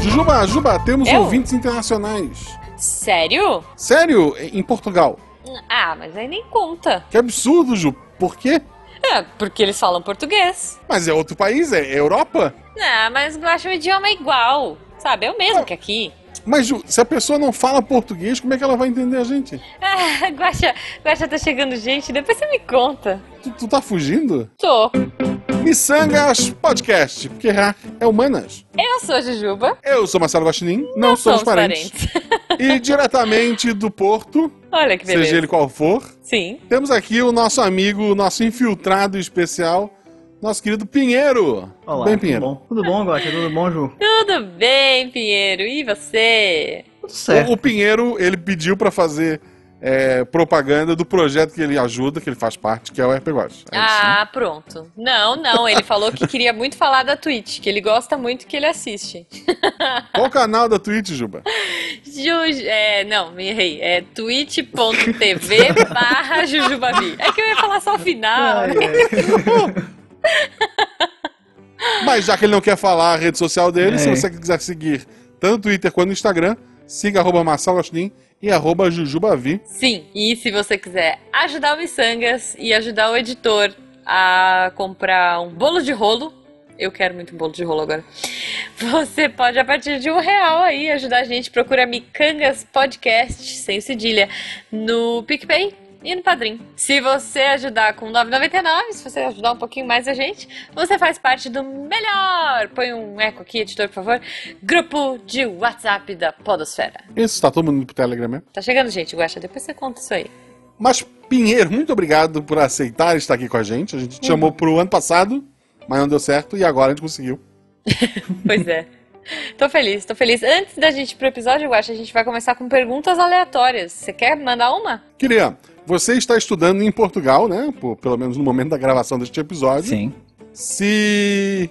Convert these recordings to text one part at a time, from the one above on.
Jujuba, Juba, temos Eu? ouvintes internacionais. Sério? Sério? Em Portugal. Ah, mas aí nem conta. Que absurdo, Ju. Por quê? É, porque eles falam português. Mas é outro país, é Europa. Ah, mas eu acho o idioma igual. Sabe, é o mesmo que aqui. Mas, Ju, se a pessoa não fala português, como é que ela vai entender a gente? Ah, Guaxa, Guaxa tá chegando gente, depois você me conta. Tu, tu tá fugindo? Tô. Missangas Podcast, porque é, é humanas. Eu sou a Jujuba. Eu sou Marcelo Guaxinim, não, somos parentes. E diretamente do Porto, Olha que beleza. seja ele qual for, Sim. temos aqui o nosso amigo, o nosso infiltrado especial, nosso querido Pinheiro. Olá, Bem, tudo Pinheiro. bom? Tudo bom, Gosta? Tudo bom, Ju? Tudo bem, Pinheiro. E você? Tudo certo. O, o Pinheiro, ele pediu pra fazer é, propaganda do projeto que ele ajuda, que ele faz parte, que é o RP Watch. É isso, né? ah, pronto. Não, não. Ele falou que queria muito falar da Twitch, que ele gosta muito que ele assiste. Qual o canal da Twitch, Juba? Ju, é, não, me errei. É twitch.tv barra Jujubavi. É que eu ia falar só o final. Ai, ai. Mas já que ele não quer falar a rede social dele, É. se você quiser seguir tanto no Twitter quanto no Instagram, siga arroba Marcelo e arroba Jujubavi. Sim, e se você quiser ajudar o Missangas e ajudar o editor a comprar um bolo de rolo, eu quero muito bolo de rolo agora. Você pode, a partir de um real aí, ajudar a gente. Procura Micangas Podcast, sem cedilha, no PicPay e no Padrim. Se você ajudar com 9,99, se você ajudar um pouquinho mais a gente, você faz parte do melhor. Põe um eco aqui, editor, por favor. Grupo de WhatsApp da Podosfera. Isso, tá todo mundo pro Telegram mesmo. Tá chegando gente, Guaxa, depois você conta isso aí. Mas, Pinheiro, muito obrigado por aceitar estar aqui com a gente. A gente te chamou pro ano passado, mas não deu certo, e agora a gente conseguiu. Pois é. Tô feliz, tô feliz. Antes da gente ir pro episódio, eu acho, a gente vai começar com perguntas aleatórias. Você quer mandar uma? Queria, você está estudando em Portugal, né? Por- pelo menos no momento da gravação deste episódio. Sim. Se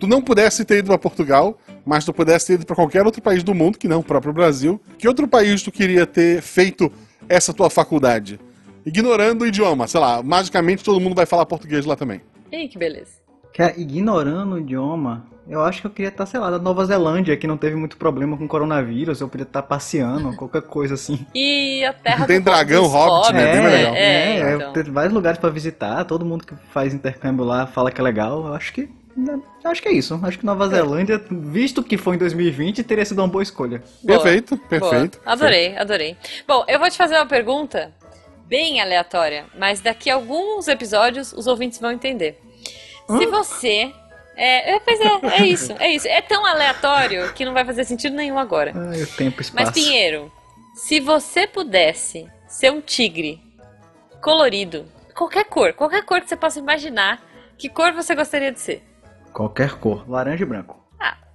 tu não pudesse ter ido para Portugal, mas tu pudesse ter ido para qualquer outro país do mundo, que não o próprio Brasil, que outro país tu queria ter feito essa tua faculdade? Ignorando o idioma, sei lá, magicamente todo mundo vai falar português lá também. Ih, que beleza. Cara, ignorando o idioma, eu acho que eu queria estar, sei lá, da Nova Zelândia, que não teve muito problema com coronavírus. Eu podia estar passeando, qualquer coisa assim. E a terra Tem do dragão, hobbit, né? Bem mais legal. É, é, então. tem vários lugares pra visitar. Todo mundo que faz intercâmbio lá fala que é legal. Eu acho que. eu Acho que é isso. Acho que Nova Zelândia, visto que foi em 2020, teria sido uma boa escolha. Boa, perfeito, boa. perfeito. Adorei, adorei. Bom, eu vou te fazer uma pergunta bem aleatória, mas daqui a alguns episódios os ouvintes vão entender. Se você. É, é, pois é, é isso, é isso. É tão aleatório que não vai fazer sentido nenhum agora. O tempo espaço. Mas, Pinheiro, se você pudesse ser um tigre colorido, qualquer cor, qualquer cor que você possa imaginar, que cor você gostaria de ser? Qualquer cor. Laranja e branco.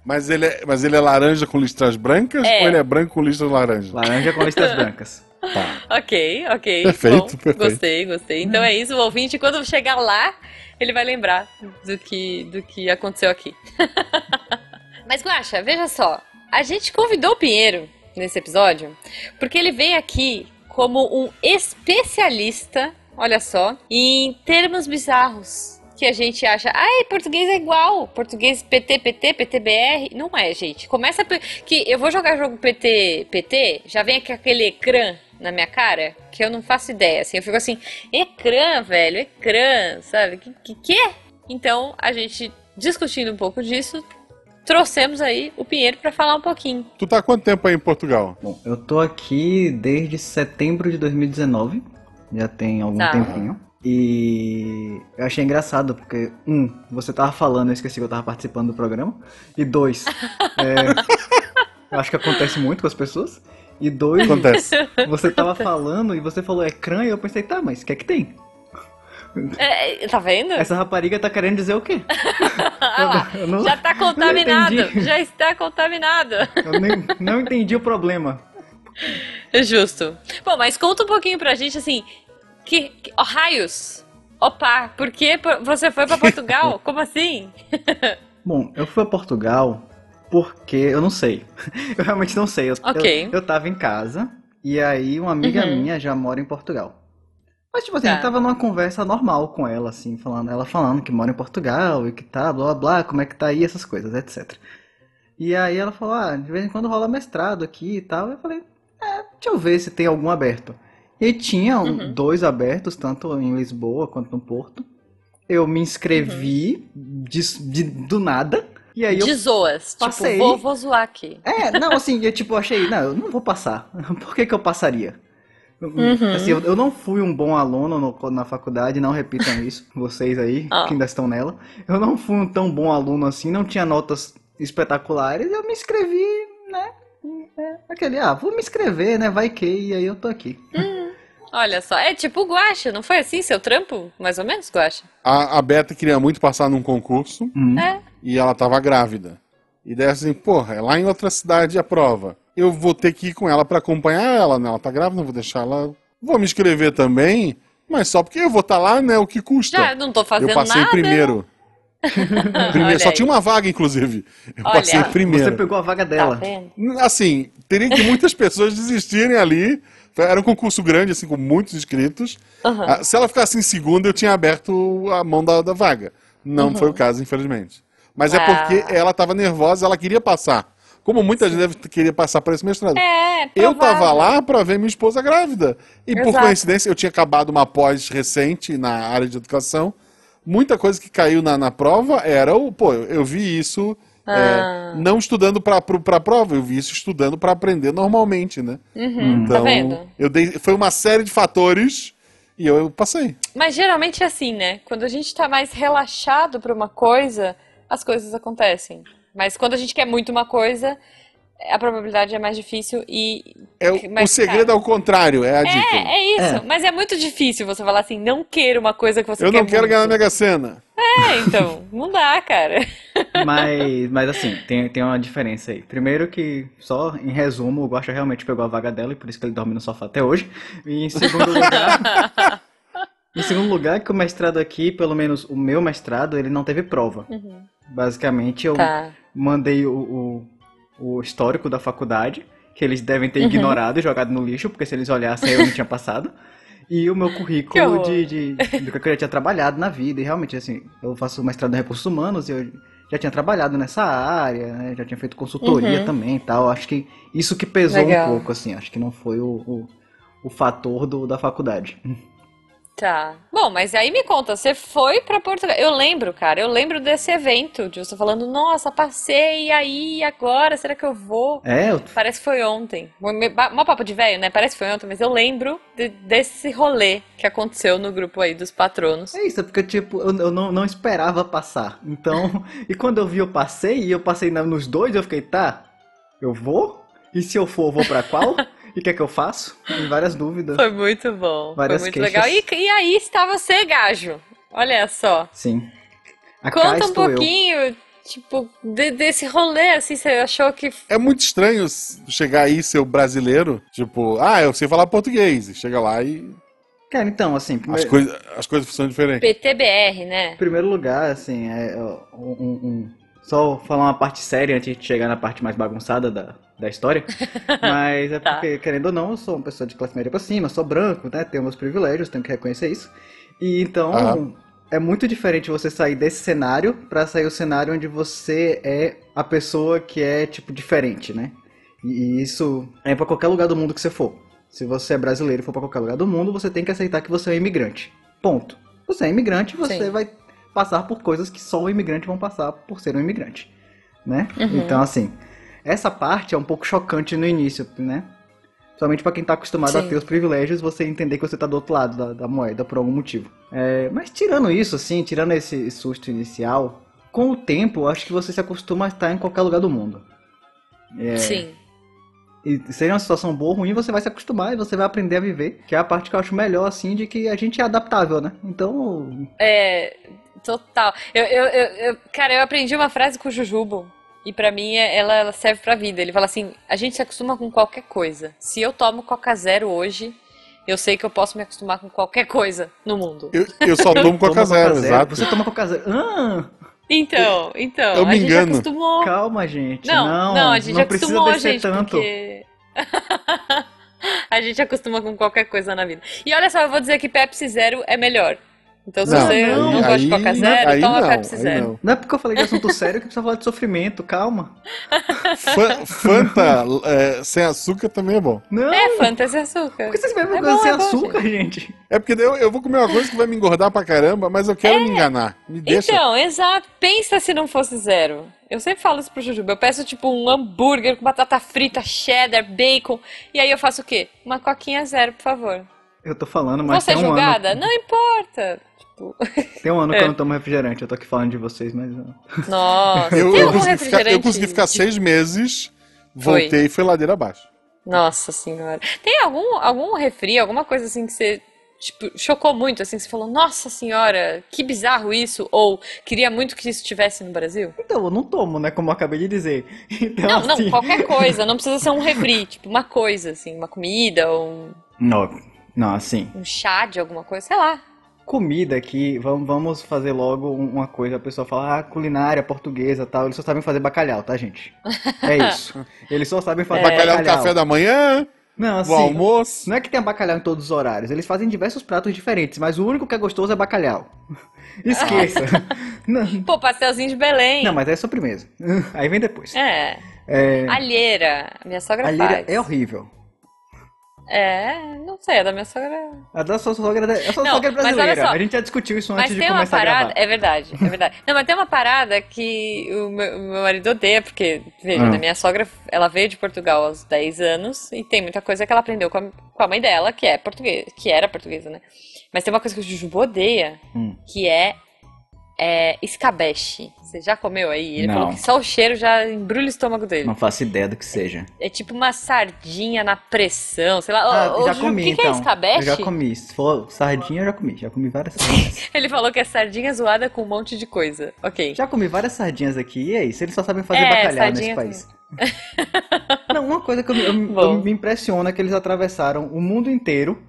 Mas ele, é, mas ele é laranja com listras brancas É. ou ele é branco com listras laranjas? Laranja com listas brancas. Tá. Ok, ok. Perfeito, Bom, perfeito. Gostei, gostei. Então é isso, o ouvinte, quando chegar lá, ele vai lembrar do que, do que aconteceu aqui. Mas, Guaxa, veja só. A gente convidou o Pinheiro nesse episódio porque ele veio aqui como um especialista, olha só, em termos bizarros. Que a gente acha, ai, português é igual, português PT, PT, PTBR. Não é, gente. Começa que eu vou jogar jogo PT, PT, já vem aquele ecrã na minha cara, que eu não faço ideia. Assim, eu fico assim, ecrã, velho, ecrã, sabe? Que que, que é? Então, a gente discutindo um pouco disso, trouxemos aí o Pinheiro pra falar um pouquinho. Tu tá há quanto tempo aí em Portugal? Bom, eu tô aqui desde setembro de 2019. Já tem algum Tá. tempinho. E eu achei engraçado, porque, um, você tava falando, eu esqueci que eu tava participando do programa. E dois, é, eu acho que acontece muito com as pessoas. E dois, Acontece. você tava falando e você falou ecrã, e eu pensei, tá, mas o que é que tem? É, tá vendo? Essa rapariga tá querendo dizer o quê? Ah eu não- já tá contaminado, já está contaminado. Eu nem, não entendi o problema. É Justo. Bom, mas conta um pouquinho pra gente, assim, que, que ó, raios, opa, por que você foi pra Portugal? Como assim? Bom, eu fui a Portugal porque eu não sei. Eu realmente não sei. Eu, eu, eu tava em casa e aí uma amiga Uhum. minha já mora em Portugal. Mas, tipo assim, Tá. eu tava numa conversa normal com ela, assim, falando, ela falando que mora em Portugal e que tá, blá blá blá, como é que tá aí, essas coisas, etc. E aí ela falou, ah, de vez em quando rola mestrado aqui e tal. Eu falei, é, deixa eu ver se tem algum aberto. E tinha um- Uhum. dois abertos, tanto em Lisboa quanto no Porto. Eu me inscrevi de, de- do nada. E aí eu De zoas. passei. Tipo, vou, vou zoar aqui. é, não, assim, eu tipo, achei, não, eu não vou passar. Por que que eu passaria? Uhum. Assim, eu, eu não fui um bom aluno no- na faculdade, não repitam isso, vocês aí, Ah. que ainda estão nela. Eu não fui um tão bom aluno assim, não tinha notas espetaculares, eu me inscrevi, né? É, aquele, ah, vou me inscrever, né? Vai que, e aí eu tô aqui. Olha só, é tipo o Guaxa, não foi assim seu trampo? Mais ou menos, Guaxa? A, a Beta queria muito passar num concurso Hum. É. e ela tava grávida. E daí assim, porra, é lá em outra cidade a prova. Eu vou ter que ir com ela pra acompanhar ela, né? Ela tá grávida, não vou deixar ela. Vou me inscrever também, mas só porque eu vou estar lá, né? O que custa. Já, não tô fazendo eu passei nada. primeiro. primeiro só aí. tinha uma vaga, inclusive. Eu Olha. passei Você primeiro. Você pegou a vaga Tá dela. vendo? Assim, teria que muitas pessoas desistirem ali. Era um concurso grande, assim, com muitos inscritos. Ah, Se ela ficasse em segunda, eu tinha aberto a mão da, da vaga. Não foi o caso, infelizmente. Mas é Ah. porque ela estava nervosa, ela queria passar. Como muita gente deve querer passar para esse mestrado. É, eu tava provável. lá para ver minha esposa grávida. E por Exato. coincidência, eu tinha acabado uma pós recente na área de educação. Muita coisa que caiu na, na prova era o. Pô, eu vi isso. É, Ah. não estudando para a prova, eu vi isso estudando para aprender normalmente, né? Uhum, Então, Tá vendo? eu dei, foi uma série de fatores e eu, eu passei. Mas geralmente é assim, né? Quando a gente tá mais relaxado pra uma coisa, as coisas acontecem. Mas quando a gente quer muito uma coisa, a probabilidade é mais difícil e. É, o- segredo cara, é o contrário, é a dica. É, é isso. É. Mas é muito difícil você falar assim, não queira uma coisa que você eu quer não quero muito. ganhar na Mega Sena. É, então, não dá, cara. Mas, mas assim, tem, tem uma diferença aí. Primeiro que, só em resumo, o Guaxa realmente pegou a vaga dela e por isso que ele dorme no sofá até hoje. E em segundo lugar, em segundo lugar que o mestrado aqui, pelo menos o meu mestrado, ele não teve prova. Uhum. Basicamente, eu Tá. mandei o, o, o histórico da faculdade, que eles devem ter Uhum. ignorado e jogado no lixo, porque se eles olhassem eu não tinha passado. E o meu currículo de, de, do que eu já tinha trabalhado na vida. E realmente, assim, eu faço mestrado em recursos humanos e eu já tinha trabalhado nessa área, né? Já tinha feito consultoria Uhum. também e tal. Acho que isso que pesou Legal. um pouco, assim. Acho que não foi o, o, o fator do, da faculdade. Tá. Bom, mas aí me conta, você foi pra Portugal. Eu lembro, cara, eu lembro desse evento, de você falando, nossa, passei, aí, agora, será que eu vou? É, eu Parece que foi ontem. Mó papo de velho, né? Parece que foi ontem, mas eu lembro de- desse rolê que aconteceu no grupo aí dos patronos. É isso, é porque, tipo, eu, eu não, não esperava passar. Então, e quando eu vi, eu passei, e eu passei nos dois, eu fiquei, tá, eu vou? E se eu for, eu vou pra qual? E o que é que eu faço? Tem várias dúvidas. Foi muito bom. Várias foi muito queixas. legal. E, e aí estava você, Gajo. Olha só. Sim. A cá Conta um estou eu. pouquinho, tipo, de- desse rolê, assim, você achou que. É muito estranho chegar aí, ser o brasileiro, tipo, ah, eu sei falar português. E chega lá e Cara, então, assim, as, primeiro, coisa, as coisas são diferentes. PTBR, né? em primeiro lugar, assim, é um, um- um- só falar uma parte séria antes de chegar na parte mais bagunçada da, da história. Mas é Tá. porque, querendo ou não, eu sou uma pessoa de classe média pra cima, sou branco, né? Tenho meus privilégios, tenho que reconhecer isso. E então, Aham. é muito diferente você sair desse cenário pra sair o cenário onde você é a pessoa que é, tipo, diferente, né? E, isso é pra qualquer lugar do mundo que você for. Se você é brasileiro e for pra qualquer lugar do mundo, você tem que aceitar que você é um imigrante. Ponto. Você é imigrante, você Sim. vai passar por coisas que só o imigrante vão passar por ser um imigrante, né? Uhum. Então, assim, essa parte é um pouco chocante no início, né? Somente pra quem tá acostumado a Sim. ter os privilégios, você entender que você tá do outro lado da, da moeda por algum motivo. É, mas tirando isso, assim, tirando esse susto inicial, com o tempo, acho que você se acostuma a estar em qualquer lugar do mundo. É, Sim. e seja uma situação boa ou ruim, você vai se acostumar e você vai aprender a viver. Que é a parte que eu acho melhor, assim, de que a gente é adaptável, né? Então, É, total. Eu, eu, eu, eu- cara, eu aprendi uma frase com o Jujubo. E pra mim, é- ela, ela serve pra vida. Ele fala assim: a gente se acostuma com qualquer coisa. Se eu tomo Coca Zero hoje, eu sei que eu posso me acostumar com qualquer coisa no mundo. Eu, eu só tomo Coca Zero, exato. Você toma Coca Zero. Ah, Então, então, Eu a me gente engano. acostumou. calma, gente. Não, Não, não, a gente não precisa acostumou, descer gente, tanto. porque. a A gente acostuma com qualquer coisa na vida. E olha só, eu vou dizer que Pepsi Zero é melhor. Então, se Não, você não, não, gosta de aí- Coca Zero, aí toma não, Pepsi Zero. não. Não é porque eu falei de assunto sério que precisa falar de sofrimento, calma. Fa- Fanta é, sem açúcar também é bom. Não, É, Fantasy açúcar. por que vocês bebem É coisa bom, sem é bom, açúcar, gente? É porque eu, eu vou comer uma coisa que vai me engordar pra caramba, mas eu quero me enganar. Me deixa. Então, exato. Pensa se não fosse zero. Eu sempre falo isso pro Jujuba. Eu peço, tipo, um hambúrguer com batata frita, cheddar, bacon. E aí eu faço o quê? Uma coquinha zero, por favor. Eu tô falando, Vou mas ser tem um julgada? ano. Não importa. Tipo, Tem um ano que É. eu não tomo refrigerante. Eu tô aqui falando de vocês, mas. nossa. Eu, Tem eu algum consegui ficar, eu consegui ficar de- seis meses, Foi. voltei e foi ladeira abaixo. Nossa senhora. Tem algum, algum refri, alguma coisa assim que você, tipo, chocou muito, assim, que você falou, nossa senhora, que bizarro isso, ou queria muito que isso tivesse no Brasil? Então, eu não tomo, né? Como eu acabei de dizer. Então, Não, não, assim. qualquer coisa, não precisa ser um refri, tipo, uma coisa, assim, uma comida, ou um, Não, não, assim. um chá de alguma coisa, sei lá. Comida aqui, vamos, vamos fazer logo um- uma coisa. A pessoa fala, ah, culinária portuguesa e tal. Eles só sabem fazer bacalhau, tá, gente? É isso. Eles só sabem fazer Bacalhau no bacalhau. café da manhã, Não, assim. almoço. Não é que tenha bacalhau em todos os horários, eles fazem diversos pratos diferentes, mas o único que é gostoso é bacalhau. Esqueça. não, Pô, pastelzinho de Belém. não, mas é sobremesa. Aí vem depois. É. É, Alheira. Minha sogra alheira faz. é horrível. É, não sei, a da minha sogra. A da sua sogra, a sua Não, sogra é mas olha brasileira. só. A gente já discutiu isso Mas antes de tem uma começar a parada, é verdade, é verdade. Não, mas tem uma parada que o meu, meu marido odeia, porque, veja, Ah. né, minha sogra, ela veio de Portugal aos 10 anos e tem muita coisa que ela aprendeu com a, com a mãe dela, que é português, que era portuguesa, né? Mas tem uma coisa que o Jujubo odeia, Hum. que é, é escabeche. Você já comeu aí? Ele Não. falou que só o cheiro já embrulha o estômago dele. Não faço ideia do que seja. É tipo uma sardinha na pressão, sei lá. Ah, Ô, já Jujubo, comi o que, que é então. escabeche? Eu já comi. Se for sardinha, eu já comi. Já comi várias sardinhas. Ele falou que é sardinha zoada com um monte de coisa. Ok. já comi várias sardinhas aqui. E é isso. Eles só sabem fazer É, bacalhau nesse país. Não, uma coisa que eu, me- eu eu me impressiona é que eles atravessaram o mundo inteiro,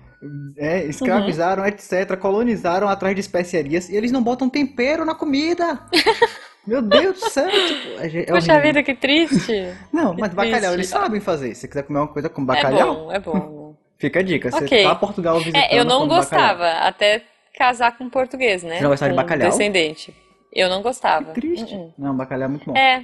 é, escravizaram, etc., colonizaram atrás de especiarias e eles não botam tempero na comida. Meu Deus do céu, tipo, é, é Poxa horrível. vida, que triste. Não, mas que bacalhau triste. eles sabem fazer. Se você quiser comer uma coisa com É bacalhau, bom, é bom. fica a dica. Você Ok. tá a Portugal visitando, É, eu não come bacalhau. gostava até casar com um português, né? Você não gostava de Com um bacalhau? descendente. Eu não gostava. Que triste. Uh-uh. Não, bacalhau é muito bom. É,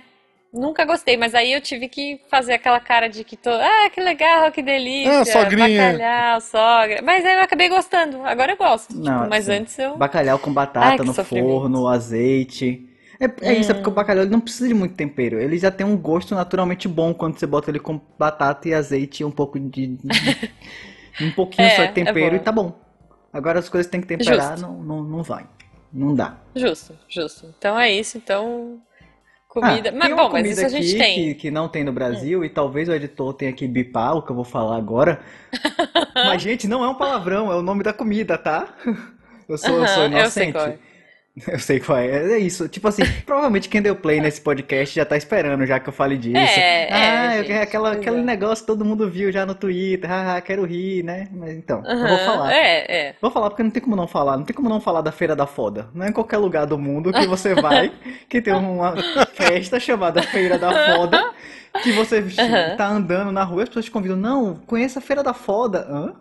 nunca gostei, mas aí eu tive que fazer aquela cara de que tô, ah, que legal, que delícia, Ah, sogrinha. bacalhau, sogra. Mas aí eu acabei gostando. Agora eu gosto. Não, tipo, mas assim, antes eu Bacalhau com Ai, batata que no forno, azeite. É, é isso, é porque o Hum. bacalhau ele não precisa de muito tempero. Ele já tem um gosto naturalmente bom quando você bota ele com batata e azeite e um pouco de. um pouquinho É, só é de tempero bom. e tá bom. Agora as coisas tem que temperar, Justo. não, não, não vai. Não dá. Justo, justo. Então é isso, então comida. Ah, mas bom, mas comida isso a gente tem. Que, que não tem no Brasil e talvez o editor tenha que bipar o que eu vou falar agora. Mas, gente, não é um palavrão, é o nome da comida, tá? Eu sou, eu sou Aham, eu sei inocente. é. Eu sei qual é. É isso. Tipo assim, provavelmente quem deu play nesse podcast já tá esperando já que eu fale disso. É, é, ah, eu gente, aquela, pois aquele é. negócio que todo mundo viu já no Twitter. Ah, quero rir, né? Mas então, eu vou falar. É, é. Vou falar porque não tem como não falar. Não tem como não falar da Feira da Foda. Não é em qualquer lugar do mundo que você vai que tem uma festa chamada Feira da Foda. Que você Aham. tá andando na rua e as pessoas te convidam. Não, conheça a Feira da Foda. Hã?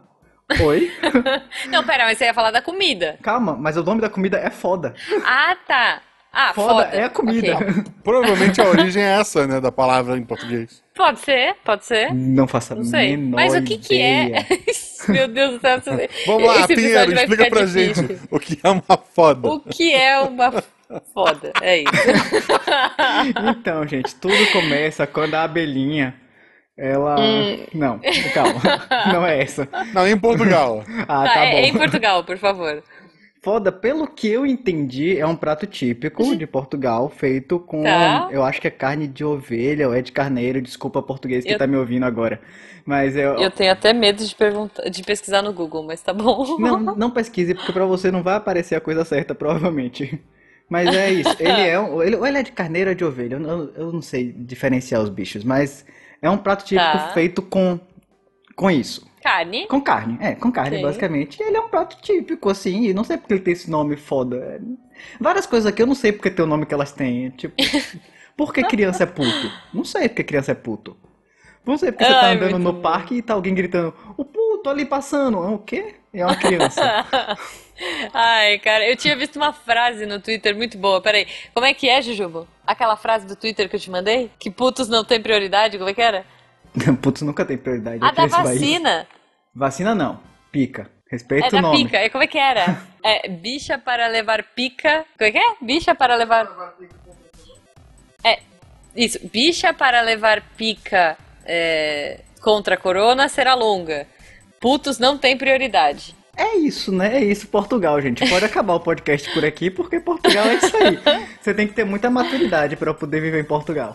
Oi? Não, pera, mas você ia falar da comida. Calma, mas o nome da comida é foda. Ah, tá. Ah, Foda, foda. é a comida. Ok. Provavelmente a origem é essa, né, da palavra em português. Pode ser, pode ser. Não faço a Não sei. menor Mas o que que é? ideia. Meu Deus do céu. Vamos lá, Pinheiro, explica pra difícil. gente o que é uma foda. O que é uma foda? É isso. Então, gente, tudo começa quando a abelhinha, ela... Hum. Não, calma, não é essa. Não, em Portugal. Ah, Tá, tá é, é em bom. Portugal, por favor. Foda, pelo que eu entendi, é um prato típico de Portugal, feito com, Tá. eu acho que é carne de ovelha ou é de carneiro, desculpa português que Eu- tá me ouvindo agora. Mas eu... Eu tenho até medo de perguntar, de pesquisar no Google, mas tá bom. Não, não pesquise, porque pra você não vai aparecer a coisa certa, provavelmente. Mas é isso. Ele é um, ele, ou ele é de carneiro ou de ovelha. Eu, eu- eu não sei diferenciar os bichos, mas é um prato típico Tá. feito com, com isso. Carne? Com carne. É, com carne, Ok. basicamente. E ele é um prato típico, assim. E não sei porque ele tem esse nome foda. É, Várias coisas aqui eu não sei porque tem o nome que elas têm. Tipo, por que criança é puto? Não sei porque criança é puto. Não sei porque você tá Ai, andando no bom. parque e tá alguém gritando: O tô ali passando. É o quê? É uma criança. Ai, cara, eu tinha visto uma frase no Twitter muito boa. Peraí, como é que é, Jujubo? Aquela frase do Twitter que eu te mandei? Que putos não tem prioridade, como é que era? Putz, nunca tem prioridade. A da vacina. Vacina não. Pica. Respeita É o da nome. pica. É, como é que era? É bicha para levar pica. Como é que é? Bicha para levar. É, isso. Bicha para levar pica é, contra a corona será longa. Putos não tem prioridade. É isso, né? É isso, Portugal, gente. Pode acabar o podcast por aqui, porque Portugal é isso aí. Você tem que ter muita maturidade pra poder viver em Portugal.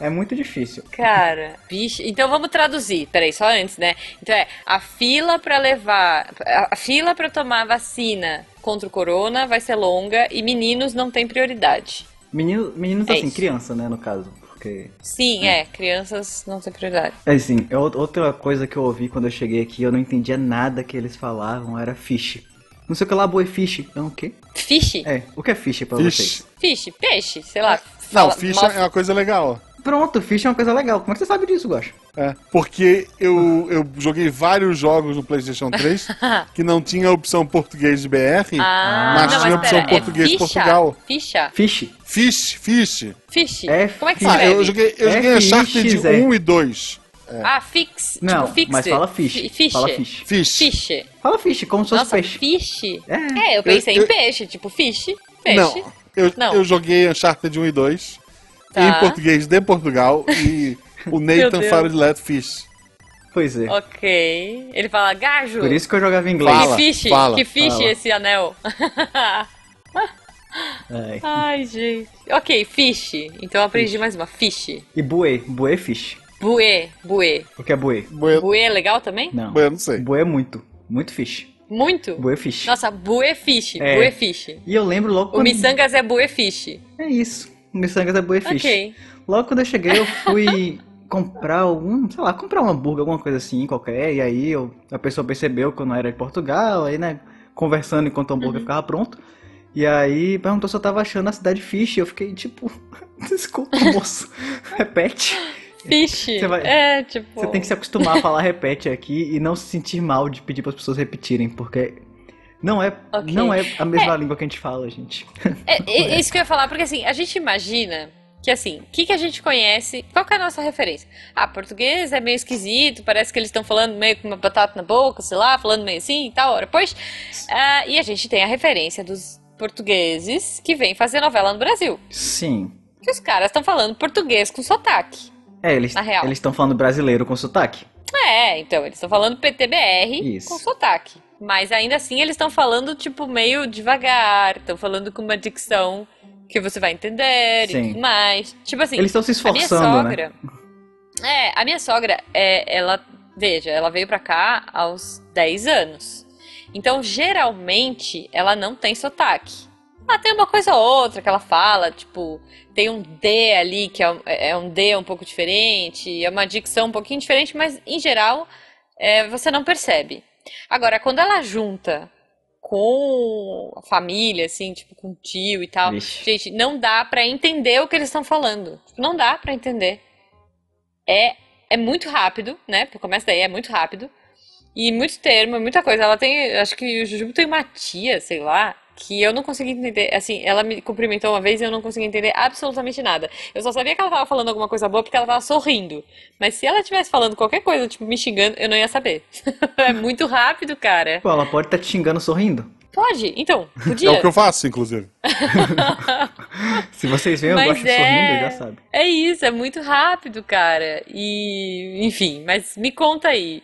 É muito difícil. Cara, bicho. Então vamos traduzir. Peraí, só antes, né? Então é a fila pra levar. A fila pra tomar vacina contra o corona vai ser longa e meninos não têm prioridade. Menino, meninos É assim, isso. criança, né, no caso. Porque. Sim, é. Crianças não têm prioridade. É assim, é ou- outra coisa que eu ouvi quando eu cheguei aqui, eu não entendia nada que eles falavam, era fish. Não sei o que lá, boi fish. É o quê? Fish? É, o que é fish pra Fish. vocês? Fish, peixe, sei lá. Não, Fala- mal- é uma coisa legal. Pronto, fish é uma coisa legal. Como é que você sabe disso, Gosto? É, porque eu, eu joguei vários jogos no PlayStation 3 que não tinha a opção português de BR, Ah, mas não, tinha a mas opção pera, é português ficha? Portugal. Ficha? Fish. Fish, fish. Fish? É Como é que se fish. Ah, eu joguei, eu É joguei Uncharted FIXE. 1 e 2. Ah, fix. Não, tipo mas fala fish. Fi- Fish. Fala fish. Fish. Fish. Fala fish, como se fosse Nossa, peixe. fish. É. É, eu pensei Eu- em peixe, tipo fish, peixe. Não, eu, Não. eu joguei Uncharted 1 e 2 Tá. em português de Portugal e o Nathan fala de Let Fish. Pois é. Ok. Ele fala gajo. Por isso que eu jogava em inglês. Fala. que fish, fala, que fish fala. esse anel. É. Ai, gente. Ok, fish. Então eu aprendi mais uma. Fish. E buê. Buê é fish. Buê, buê. O que é buê? Boa, Buê é legal também? Não. eu não sei. Buê é muito. Muito fish. Muito? Buê é fish. Nossa, buê fish. É. Buê fish. E eu lembro logo O quando... miçangas é buê fish. É isso. Miçangas é buê fish. Ok. Logo quando eu cheguei, eu fui comprar algum, sei lá, comprar um hambúrguer, alguma coisa assim, qualquer. E aí eu, a pessoa percebeu que eu não era de Portugal, aí, né, conversando enquanto o Uhum. hambúrguer ficava pronto. E aí perguntou se eu tava achando a cidade fish. Eu fiquei tipo, desculpa, moço, repete. Fish. Você vai- É, tipo. Você tem que se acostumar a falar repete aqui e não se sentir mal de pedir para as pessoas repetirem, porque não é, Ok. não é a mesma língua que a gente fala, gente. É, é isso que eu ia falar, porque assim, a gente imagina que assim, o que, que a gente conhece, qual que é a nossa referência? Ah, português é meio esquisito, parece que eles estão falando meio com uma batata na boca, sei lá, falando meio assim e tal, ora, pois. Ah, e a gente tem a referência dos portugueses que vêm fazer novela no Brasil. Sim. Que os caras estão falando português com sotaque. É, eles estão falando brasileiro com sotaque. É, então, eles estão falando PTBR Isso. com sotaque. Mas ainda assim eles estão falando, tipo, meio devagar, estão falando com uma dicção que você vai entender Sim. e tudo mais. Tipo assim, Eles estão se a minha esforçando, né? sogra. É, a minha sogra, é, ela. Veja, ela veio pra cá aos 10 anos. Então, geralmente, ela não tem sotaque. Ela tem uma coisa ou outra que ela fala, tipo, tem um D ali, que é um, é um D um pouco diferente, é uma dicção um pouquinho diferente, mas em geral é, você não percebe. Agora, quando ela junta com a família, assim, tipo, com o tio e tal, Vixe. gente, não dá pra entender o que eles estão falando. Não dá pra entender. É, é muito rápido, né? Começa daí, é muito rápido. E muito termo, muita coisa. Ela tem, acho que o Jujubo tem uma tia, sei lá, que eu não consegui entender. Assim, ela me cumprimentou uma vez e eu não consegui entender absolutamente nada. Eu só sabia que ela tava falando alguma coisa boa porque ela tava sorrindo. Mas se ela estivesse falando qualquer coisa, tipo, me xingando, eu não ia saber. é muito rápido, cara. Pô, ela pode estar te xingando sorrindo. Pode, então, É podia. o que eu faço, inclusive. Se vocês veem, eu Mas gosto de é- sorrindo, já sabe. É isso, é muito rápido, cara. E, enfim, mas me conta aí.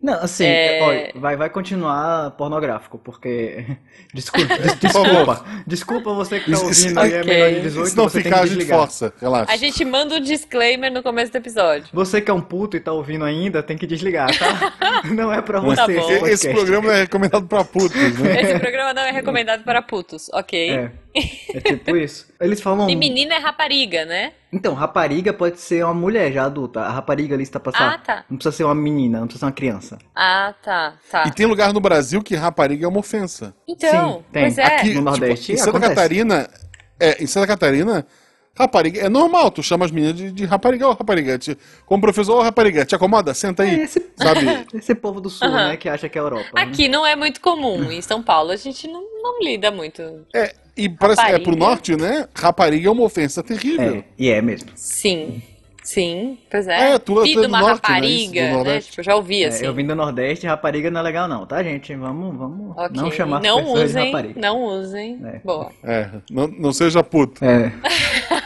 Não, assim, É. olha, vai, vai continuar pornográfico, porque. Desculpa, desculpa. Desculpa você que tá ouvindo aí é ok. menor de 18, Se não você tem ficar, que a gente desligar. força. Relaxa. A gente manda um disclaimer no começo do episódio. Você que é um puto e tá ouvindo ainda, tem que desligar, tá? Não é pra você Tá esse Esse programa é recomendado pra putos, né? Esse programa não é recomendado para putos, ok? É, é tipo isso. Eles falam. E menina é rapariga, né? Então, rapariga pode ser uma mulher já adulta. A rapariga ali está passando. Ah, tá. Não precisa ser uma menina, não precisa ser uma criança. Ah, tá, tá. E tem lugar no Brasil que rapariga é uma ofensa. Então, Sim, tem. pois é. Aqui- No Nordeste tipo, em Santa acontece. Catarina, é, em Santa Catarina, Rapariga, é normal, tu chama as meninas de, de rapariga ou raparigante. Como professor, ô rapariga, te acomoda, senta aí. É esse, Sabe? esse povo do sul, Aham. né, que acha que é Europa. né? Aqui não é muito comum. Em São Paulo a gente não, não lida muito. É, e parece que é pro norte, né? Rapariga é uma ofensa terrível. É, e é mesmo. Sim. Sim, pois é. É, tu- tu é do de uma norte, né? rapariga, Isso, né? Nordeste. Tipo, eu já ouvi É, assim. eu vim do Nordeste, rapariga não é legal não, tá, gente? Vamos, vamos Ok. não chamar não pessoas de usem, rapariga. não usem. É. Boa. É, não, não seja puto. É.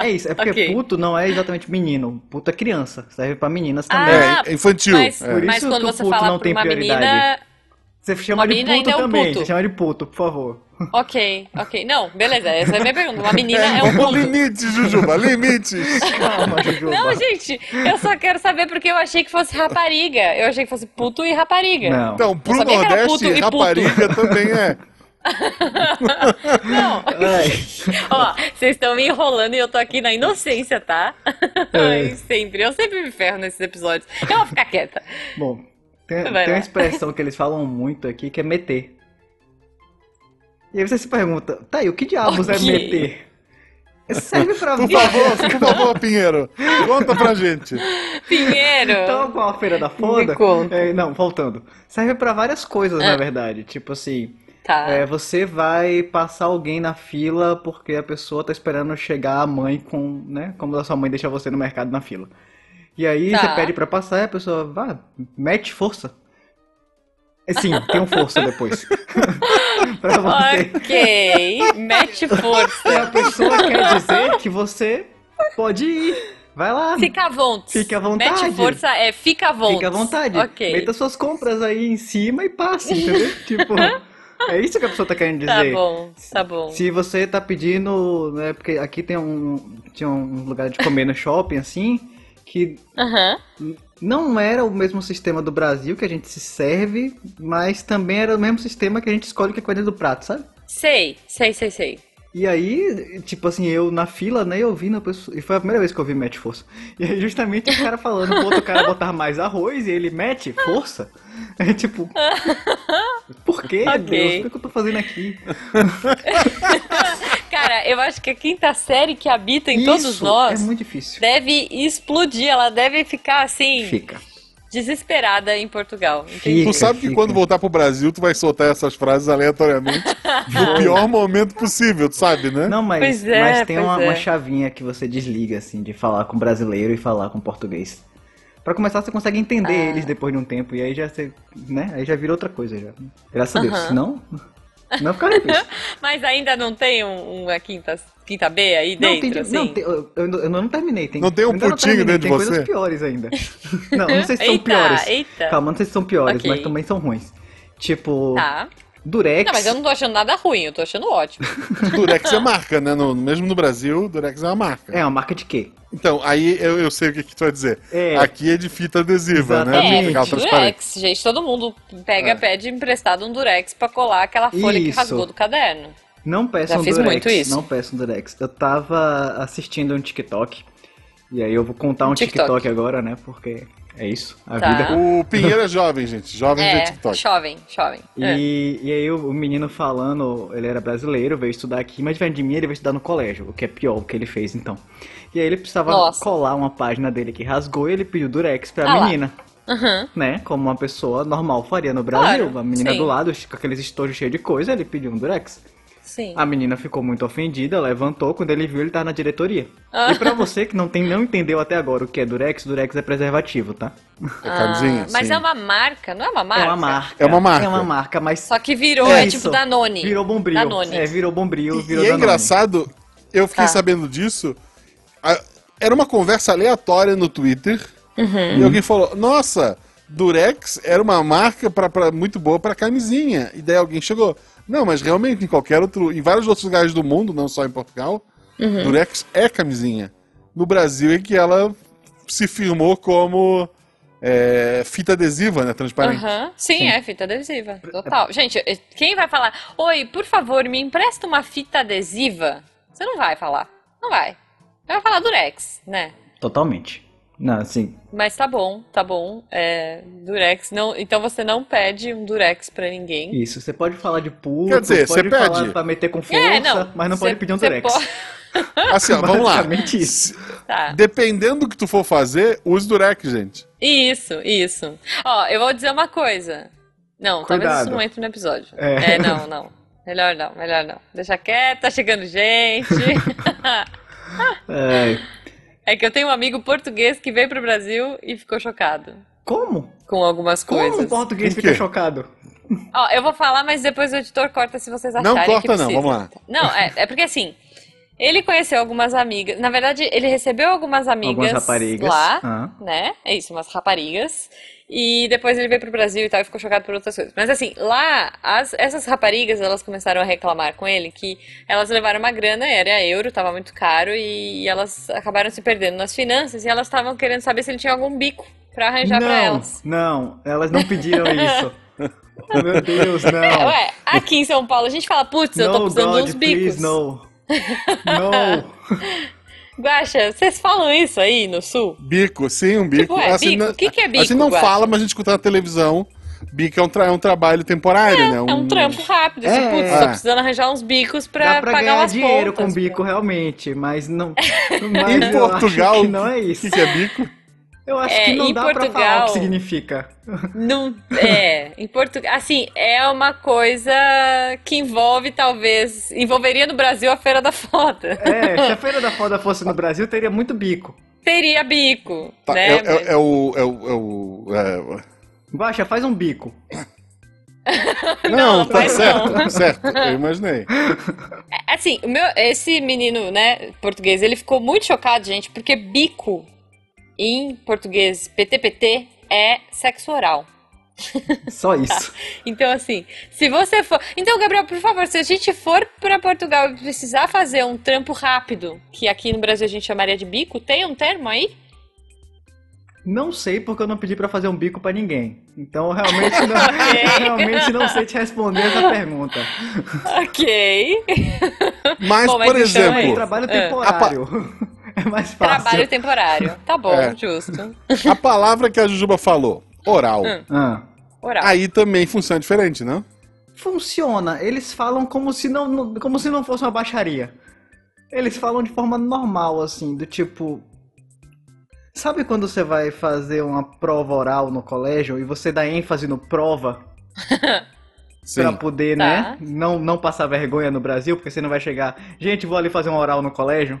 É isso, é porque Ok. puto não é exatamente menino, puto é criança, serve pra meninas também. Ah, é, infantil. Mas, é. Por mas isso quando que o você puto fala não pra tem uma prioridade. menina. Você chama Uma de menina puto ainda é um também, puto. você chama de puto, por favor. Ok, ok. Não, beleza, essa é a minha pergunta. Uma menina é um É, puto. limites, Jujuba, limites. Calma, Jujuba. Não, gente, eu só quero saber porque eu achei que fosse rapariga. Eu achei que fosse puto e rapariga. Não. Então, pro Nordeste, e rapariga também é. Não, Ai, ó, vocês estão me enrolando e eu tô aqui na inocência, tá? É. Ai, sempre. Eu sempre me ferro nesses episódios. Eu vou ficar quieta. bom, tem, tem uma expressão que eles falam muito aqui que é meter. E aí você se pergunta, tá aí, o que diabos é Ok. meter? Serve pra Por favor, por favor, Pinheiro, conta pra gente. Pinheiro. Então, com a feira da foda. Me conta. é, não, voltando. Serve pra várias coisas, Ah. na verdade. Tipo assim, Tá. é, você vai passar alguém na fila porque a pessoa tá esperando chegar a mãe com, né? Como a sua mãe deixa você no mercado na fila. E aí Tá. você pede pra passar e a pessoa, vá, mete força. É, Sim, tem um força depois. pra você. Ok. Mete força. a pessoa quer dizer que você pode ir. Vai lá. Fica à vontade. Fica à vontade. Mete força é fica à vontade. Fica à vontade. Ok. Meta suas compras aí em cima e passe, entendeu? tipo, é isso que a pessoa tá querendo dizer. Tá bom, tá bom. Se você tá pedindo, né, porque aqui tem um, tinha um lugar de comer no shopping, assim, que Aham. não era o mesmo sistema do Brasil que a gente se serve, mas também era o mesmo sistema que a gente escolhe o que é coisa do prato, sabe? Sei, sei, sei, sei. E aí, tipo assim, eu na fila, né, eu vi na pessoa. E foi a primeira vez que eu vi mete força. E aí, justamente o cara falando pro outro cara botar mais arroz e ele mete força. É tipo. Por quê, Ok. Deus? O que, eu tô fazendo aqui? Cara, eu acho que a quinta série que habita em todos Isso nós É muito difícil. deve explodir, ela deve ficar assim, Fica. Desesperada em Portugal. Entendi. Fica, Tu sabe que fica. quando voltar pro Brasil, tu vai soltar essas frases aleatoriamente no pior momento possível, tu sabe, né? Não, mas, Pois é, mas tem pois uma, é. uma chavinha que você desliga, assim, de falar com brasileiro e falar com português. Pra começar, você consegue entender Ah. eles depois de um tempo, e aí já você, né? Aí já vira outra coisa, já. Graças a Deus. Senão, não ficaria difícil. Mas ainda não tem um- uma quinta, quinta B aí Não, dentro, tem, assim? não, tem- eu, eu, eu não terminei. Tem, Não tem um putinho dentro de tem você? coisas piores ainda. Não, não sei se são Eita, piores. eita. Calma, não sei se são piores, Ok. mas também são ruins. Tipo, Tá. Durex. Não, mas eu não tô achando nada ruim, eu tô achando ótimo. Durex é marca, né? No- mesmo no Brasil, Durex é uma marca. É uma marca de quê? Então, aí eu, eu sei o que, que tu vai dizer. É. Aqui é de fita adesiva, né? Exatamente. É, De legal transparente. Durex, gente, todo mundo pega, É. pede emprestado um Durex pra colar aquela folha que Isso. rasgou do caderno. Não peçam Já fiz Durex. muito isso. Não peçam Durex. Eu tava assistindo um TikTok. E aí eu vou contar um, Um TikTok. TikTok. agora, né? Porque é isso. A Tá. vida. O Pinheiro é jovem, gente. Jovem de É, TikTok. jovem, jovem. É. E, e aí o, o menino falando, ele era brasileiro, veio estudar aqui, mas diferente de mim, ele veio estudar no colégio, o que é pior o que ele fez então. E aí ele precisava Nossa. colar uma página dele que rasgou e ele pediu Durex pra Ah lá. menina. Uhum. Né? Como uma pessoa normal faria no Brasil. Claro, a menina sim. do lado, com aqueles estojos cheios de coisa, ele pediu um Durex. Sim. A menina ficou muito ofendida, levantou, quando ele viu, ele tava na diretoria. Ah. E pra você que não, tem, não entendeu até agora o que é Durex, Durex é preservativo, tá? É camisinha, Ah, mas sim. é uma marca, não é uma marca? É uma marca. É uma marca. É uma marca, mas... Só que virou, É é, tipo Danone. Virou bombril. Danone. É, virou bombril, E, virou e é Danone. engraçado, eu fiquei Tá. sabendo disso. a- era uma conversa aleatória no Twitter. Uhum. E alguém falou: Nossa, Durex era uma marca pra, pra- muito boa pra camisinha. E daí alguém chegou: Não, mas realmente em qualquer outro. Em vários outros lugares do mundo, não só em Portugal, Uhum. Durex é camisinha. No Brasil é que ela se firmou como é, fita adesiva, né? Transparente. Aham. Sim, Sim. é fita adesiva. Total. Gente, eh, quem vai falar, oi, por favor, me empresta uma fita adesiva? Você não vai falar. Não vai. Vai falar Durex, né? Totalmente. Não, assim, Mas tá bom, tá bom. É, Durex. Não, então você não pede um Durex pra ninguém. isso. Você pode falar de Quer dizer, pode você falar pede. pra meter com força, É, não. mas não cê- pode pedir um Durex. po- Assim, ó, vamos lá. Basicamente isso. Tá. Dependendo do que tu for fazer, use Durex, gente. Isso, isso. Ó, eu vou dizer uma coisa. Não, talvez Cuidado. isso não entre no episódio. É. É, não, não. Melhor não, melhor não. Deixa quieto, tá chegando gente. É, é que eu tenho um amigo português que veio pro Brasil e ficou chocado Como? com algumas Como o coisas. português fica chocado? Ó, eu vou falar, mas depois o editor corta se vocês acharem Não corta que não, vamos lá. Não, é, é porque assim, ele conheceu algumas amigas. Na verdade, ele recebeu algumas amigas Algumas raparigas. lá, Ah. né? É isso, umas raparigas. E depois ele veio pro Brasil e tal e ficou chocado por outras coisas. Mas assim, lá, as- essas raparigas, elas começaram a reclamar com ele que elas levaram uma grana, era euro, tava muito caro, e, elas acabaram se perdendo nas finanças e elas estavam querendo saber se ele tinha algum bico pra arranjar pra Não, elas. não, elas não pediram isso. Meu Deus, não. ué, aqui em São Paulo a gente fala, putz, eu tô precisando God, uns bicos. please, no. No. Guaxa, vocês falam isso aí no sul? Bico, sim, um bico. Tipo, é, bico? não- O que que é bico, Assim não Guaxa? fala, mas a gente escuta na televisão. Bico é um, tra- é um trabalho temporário, né? É um trampo rápido. Assim, É, putz, é. tô precisando arranjar uns bicos pra, Dá pra pagar ganhar umas dinheiro contas. com bico, realmente, mas não. Em Mas eu Portugal, não é o isso. que, que é bico? Eu acho É, que não em dá pra falar o Portugal- que significa. Não, é, em Portugal, assim, é uma coisa que envolve, talvez, envolveria no Brasil a Feira da Foda. É, se a Feira da Foda fosse no Brasil, teria muito bico. Teria bico, Tá, né? é, é- Mas- é o. É o, é o é- Guaxa, faz um bico. Não, Não, tá certo, certo. Eu imaginei. Assim, o meu, esse menino, né, português, ele ficou muito chocado, gente, porque bico em português, PTPT, é sexo oral. Só isso. Então, assim, se você for. Então, Gabriel, por favor, se a gente for pra Portugal e precisar fazer um trampo rápido, que aqui no Brasil a gente chamaria de bico, tem um termo aí? Não sei porque eu não pedi pra fazer um bico pra ninguém. Então eu realmente não, realmente não sei te responder essa pergunta. Ok. Mas, Bom, mas por então é exemplo, isso. Trabalho É. temporário. É mais fácil. Trabalho temporário. Tá bom, É. justo. a palavra que a Jujuba falou, oral, Hum. Ah. Oral. aí também funciona diferente, não? Funciona. Eles falam como se não, não- como se não fosse uma baixaria. Eles falam de forma normal, assim, do tipo. Sabe quando você vai fazer uma prova oral no colégio e você dá ênfase no prova Sim. pra poder, Tá. né, não, não passar vergonha no Brasil, porque você não vai chegar. Gente, vou ali fazer um oral no colégio.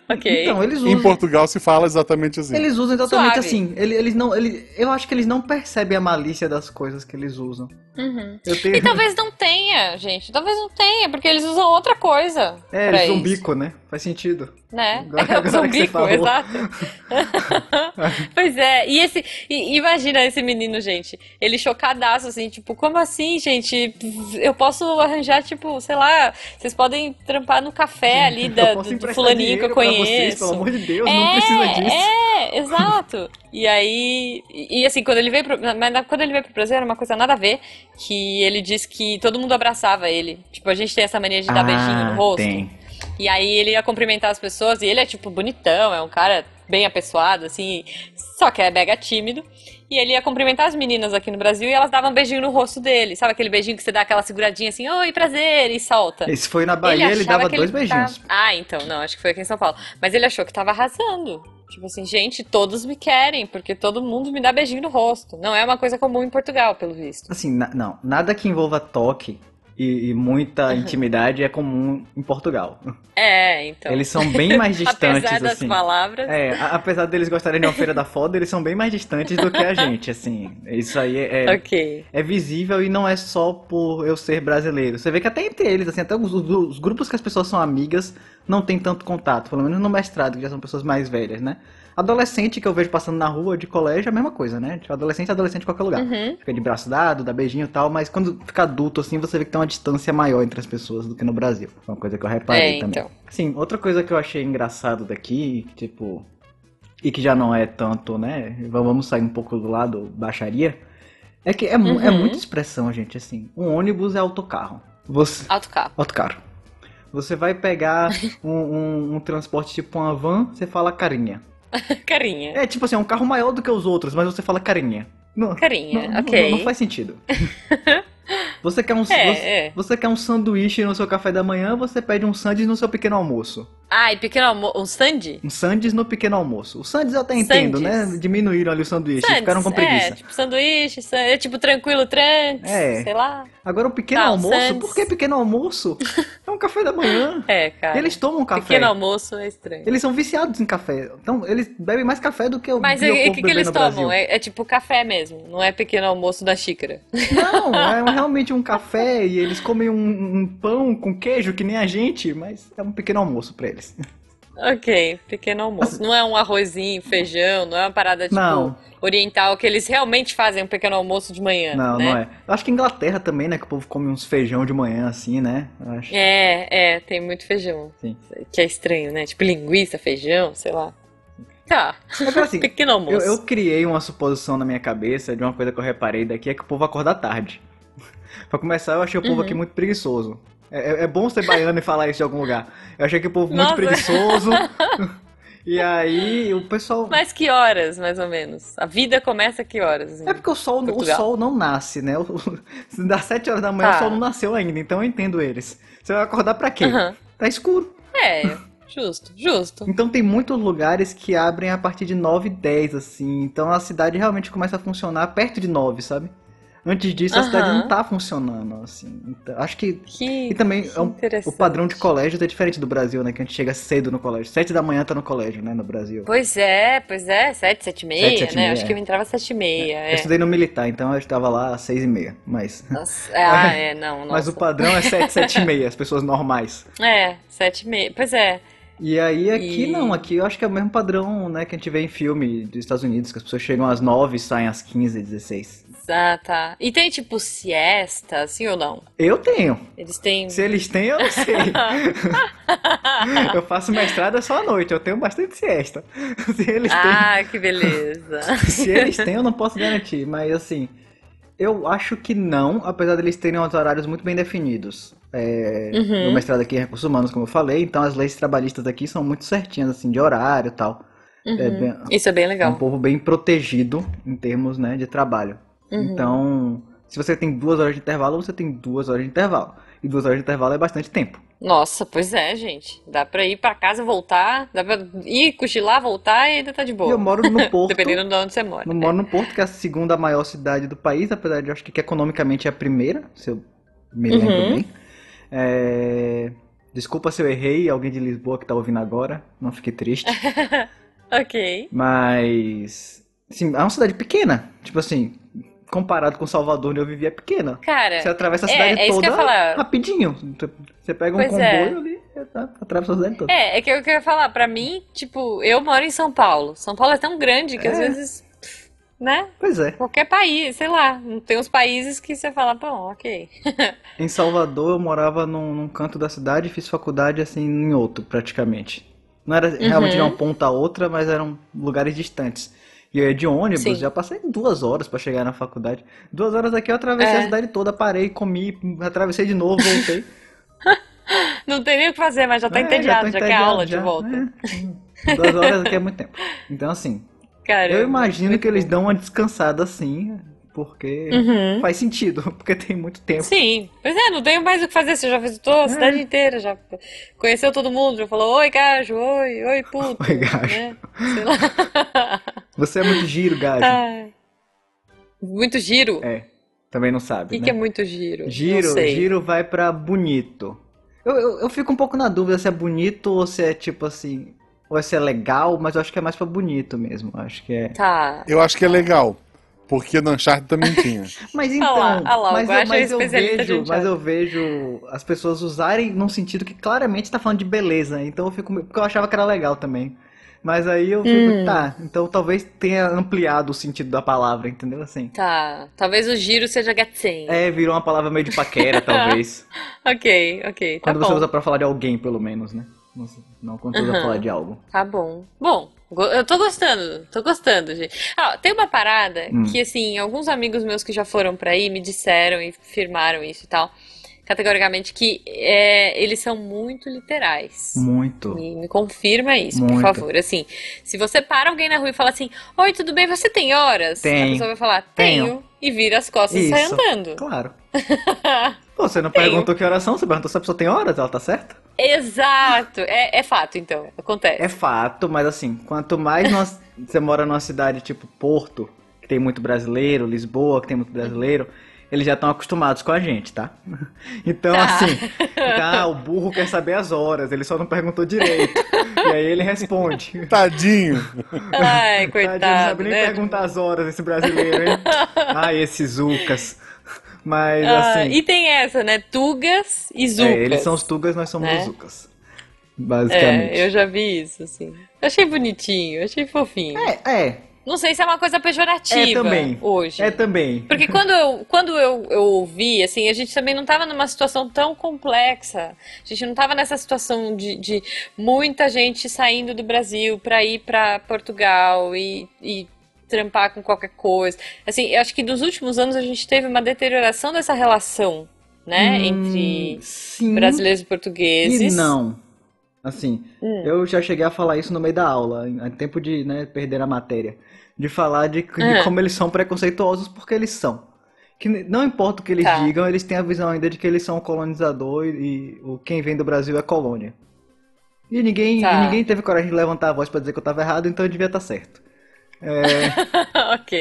ok. Então, eles Em usam. Portugal se fala exatamente assim. Eles usam exatamente Suave. assim. Eles, eles não, eles, eu acho que eles não percebem a malícia das coisas que eles usam. Uhum. Eu tenho. E talvez não tenha, gente. Talvez não tenha, porque eles usam outra coisa. É, eles usam isso, bico, né? Faz sentido. Né? Agora- usam bico, exato. pois é, e esse. e- imagina esse menino, gente. Ele chocadaço, assim, tipo, como assim, gente? Eu posso arranjar, tipo, sei lá, vocês podem trampar no café ali da, do, fulaninho que eu conheço. Vocês, pelo amor de Deus, não precisa disso. É, exato. E aí, e, e assim, quando ele veio pro, mas quando ele veio pro Brasil era uma coisa nada a ver, que ele disse que todo mundo abraçava ele. Tipo, a gente tem essa mania de dar beijinho no rosto. Ah, Tem. E aí ele ia cumprimentar as pessoas e ele é tipo bonitão, é um cara bem apessoado, assim, só que é mega tímido. E ele ia cumprimentar as meninas aqui no Brasil e elas davam um beijinho no rosto dele. Sabe aquele beijinho que você dá aquela seguradinha assim, oi, prazer, e solta. Esse foi na Bahia, ele, achava dava dois ele beijinhos. tava- Ah, então, não, acho que foi aqui em São Paulo. Mas ele achou que tava arrasando. Tipo assim, gente, todos me querem, porque todo mundo me dá beijinho no rosto. Não é uma coisa comum em Portugal, pelo visto. Assim, na- não, nada que envolva toque e, e muita intimidade é comum em Portugal. É, então. Eles são bem mais distantes, Apesar das assim. palavras. É, a- apesar deles gostarem de uma feira da foda, eles são bem mais distantes do que a gente, assim. Isso aí é, é, Ok. é visível e não é só por eu ser brasileiro. Você vê que até entre eles, assim, até os, os grupos que as pessoas são amigas não tem tanto contato, pelo menos no mestrado, que já são pessoas mais velhas, né? Adolescente que eu vejo passando na rua de colégio é a mesma coisa, né? Tipo, adolescente é adolescente em qualquer lugar. Uhum. Fica de braço dado, dá beijinho e tal, mas quando fica adulto, assim, você vê que tem uma distância maior entre as pessoas do que no Brasil. Uma coisa que eu reparei É, também. então. Sim, outra coisa que eu achei engraçado daqui, tipo, e que já não é tanto, né? Vamos sair um pouco do lado baixaria, é que é, é Uhum. muita expressão, gente, assim. Um ônibus é autocarro. Você. Autocarro. Autocarro. Você vai pegar um, um- um transporte tipo uma van, você fala carinha. Carinha. É tipo assim, é um carro maior do que os outros, mas você fala carinha. Não, Carinha, não- não- ok. não faz sentido. Você quer um, É, você, é. você quer um sanduíche no seu café da manhã, você pede um sanduíche no seu pequeno almoço. Ai, pequeno almoço. Um stand? Um sanduíche no pequeno almoço. O sanduíche eu até entendo, Sandes. né? Diminuíram ali o sanduíche, Sandes, ficaram com preguiça. É, tipo sanduíche, san- é tipo tranquilo trunks, É. sei lá. Agora o pequeno Tá, almoço, Sandes. por que pequeno almoço? é um café da manhã. É, cara. Eles tomam café. Pequeno almoço é estranho. Eles são viciados em café. Então, eles bebem mais café do que o Mas e o que, que eles tomam? É, é tipo café mesmo, não é pequeno almoço da xícara. Não, é realmente um café e eles comem um, um pão com queijo que nem a gente, mas é um pequeno almoço pra eles. Ok, pequeno almoço. Não é um arrozinho, feijão, não é uma parada tipo Não. oriental que eles realmente fazem um pequeno almoço de manhã. Não, né? não é. Eu acho que Inglaterra também, né? Que o povo come uns feijão de manhã assim, né? Eu acho. É, é, tem muito feijão. Sim. Que é estranho, né? Tipo linguiça, feijão, sei lá. Tá, Agora assim, pequeno almoço. eu, eu criei uma suposição na minha cabeça de uma coisa que eu reparei daqui, é que o povo acorda tarde. pra começar, eu achei o povo Uhum. aqui muito preguiçoso. É, é- é bom ser baiano e falar isso de algum lugar. Eu achei que o povo Nossa. muito preguiçoso. e aí, o pessoal... Mas que horas, mais ou menos? A vida começa que horas? É porque o sol, o sol não nasce, né? O- Se dá 7 horas da manhã, Tá. o sol não nasceu ainda, então eu entendo eles. Você vai acordar pra quê? Aham. Tá escuro. É, justo, justo. Então tem muitos lugares que abrem a partir de 9 e 10, assim. Então a cidade realmente começa a funcionar perto de 9, sabe? Antes disso, a cidade não tá funcionando, assim. Então, acho que. Que, E também que é um- o padrão de colégio é diferente do Brasil, né? Que a gente chega cedo no colégio. 7 da manhã tá no colégio, né? No Brasil. Pois é, pois é, sete, sete e meia, Sete, sete né? meia, Acho que é. eu entrava sete e meia, Eu é. estudei no militar, então eu estava lá às 6 e meia. Mas. Nossa, ah, é, não, Mas o nossa. padrão é 7, 7 e meia, as pessoas normais. É, sete e meia, pois é. E aí aqui E- não, aqui eu acho que é o mesmo padrão, né, que a gente vê em filme dos Estados Unidos, que as pessoas chegam às 9 e saem às 15, 16. Ah, tá. E tem tipo siesta, assim ou não? Eu tenho. Eles têm. Se eles têm, eu não sei. eu faço mestrado é só à noite, eu tenho bastante siesta. Se eles têm, Ah, que beleza. se eles têm, eu não posso garantir, mas assim, eu acho que não, apesar deles terem uns horários muito bem definidos. É, Uhum. Meu mestrado aqui em recursos humanos, como eu falei, então as leis trabalhistas aqui são muito certinhas, assim, de horário e tal. É Uhum. bem- Isso é bem É um legal. povo bem protegido em termos, né, de trabalho. Uhum. Então, se você tem duas horas de intervalo, você tem duas horas de intervalo. E duas horas de intervalo é bastante tempo. Nossa, pois é, gente. Dá pra ir pra casa, voltar, dá pra ir, cochilar, voltar e ainda tá de E eu boa. moro no Porto. Dependendo de onde você mora. Eu moro no Porto, que é a segunda maior cidade do país, apesar de eu acho que economicamente é a primeira, se eu me lembro Uhum. bem. É, Desculpa se eu errei, alguém de Lisboa que tá ouvindo agora, não fique triste. Ok. Mas, assim, é uma cidade pequena. Tipo assim, comparado com Salvador, onde eu vivia, é pequena. Cara, Você atravessa a é, cidade é eu toda rapidinho. Você pega um Pois comboio é. ali, tá, atravessa a cidade toda. É, é que eu queria falar, pra mim, tipo, eu moro em São Paulo. São Paulo é tão grande que às É. vezes, né? Pois é. Qualquer país, sei lá, não tem uns países que você fala, bom, ok. Em Salvador, eu morava num, num canto da cidade e fiz faculdade assim em outro, praticamente. Não era realmente de Uhum. uma ponta a outra, mas eram lugares distantes. E eu ia de ônibus, Sim. já passei duas horas pra chegar na faculdade. Duas horas aqui eu atravessei É. a cidade toda, parei, comi, atravessei de novo, voltei. Não tem nem o que fazer, mas já tá É, entediado, tô já, quer aula de já. volta. É. Duas horas aqui é muito tempo. Então, assim, Caramba. eu imagino que eles dão uma descansada assim, porque Uhum. faz sentido, porque tem muito tempo. Sim, pois é, não tenho mais o que fazer. Você já visitou a cidade inteira, já conheceu todo mundo, já falou: Oi, gajo, oi, oi, puto. Oi, gajo. né? Sei lá. Você é muito giro, gajo. Muito giro? É, também não O sabe, que, né? que é muito giro? Giro, Não sei. giro vai pra bonito. Eu, eu, eu fico um pouco na dúvida se é bonito ou se é tipo assim. Ou se é legal, mas eu acho que é mais pra bonito mesmo. eu Acho que é. Tá. Eu acho que é legal. Porque no Uncharted também tinha. Mas Ah então. lá, ah lá, o mas, eu, mas eu vejo, mas eu vejo as pessoas usarem num sentido que claramente tá falando de beleza. Então eu fico. Porque eu achava que era legal também. Mas aí eu fico, Hum. tá, então talvez tenha ampliado o sentido da palavra, entendeu? Assim. Tá. Talvez o giro seja gatinho. É, virou uma palavra meio de paquera, talvez. Ok, ok. Tá Quando você bom. usa pra falar de alguém, pelo menos, né? Não, não quando você usa pra falar de algo. Tá bom. Bom, eu tô gostando, tô gostando, gente. Ah, tem uma parada Hum. que, assim, alguns amigos meus que já foram pra aí me disseram e firmaram isso e tal. Categoricamente que é, eles são muito literais. Muito. Me, me confirma isso, por Muito. favor. Assim, se você para alguém na rua e fala assim, Oi, tudo bem? Você tem horas? Tenho. A pessoa vai falar, tenho. Tenho. E vira as costas e sai Isso. andando. Claro. Pô, você não Tenho. perguntou que oração, você perguntou se a pessoa tem horas, ela tá certa? Exato. É, é fato, então. Acontece. É fato, mas assim, quanto mais nós- você mora numa cidade tipo Porto, que tem muito brasileiro, Lisboa, que tem muito brasileiro, eles já estão acostumados com a gente, tá? Então, Tá. assim, tá, o burro quer saber as horas, ele só não perguntou direito. E aí ele responde. Tadinho. Ai, Tadinho, não coitado, sabe nem né? perguntar as horas esse brasileiro, hein? Ai, esses Zucas. Mas, Ah, assim, e tem essa, né? Tugas e Zucas. é, eles são os Tugas, nós somos né? os Zucas. Basicamente. É, eu já vi isso, assim. Achei bonitinho, achei fofinho. É, é, Não sei se é uma coisa pejorativa É também. hoje. é também. Porque quando eu, quando eu, eu ouvi, assim, a gente também não estava numa situação tão complexa. A gente não estava nessa situação de, de muita gente saindo do Brasil para ir para Portugal e, e trampar com qualquer coisa. Assim, eu acho que nos últimos anos a gente teve uma deterioração dessa relação, né, Hum, entre sim brasileiros e e portugueses. não. Assim, Hum. eu já cheguei a falar isso no meio da aula, em em tempo de né, perder a matéria. De falar de, de Ah. como eles são preconceituosos porque eles são. Que não importa o que eles Tá. digam, eles têm a visão ainda de que eles são colonizador e, e o quem vem do Brasil é colônia. E ninguém, Tá. e ninguém teve coragem de levantar a voz pra dizer que eu tava errado, então eu devia estar certo. É, ok.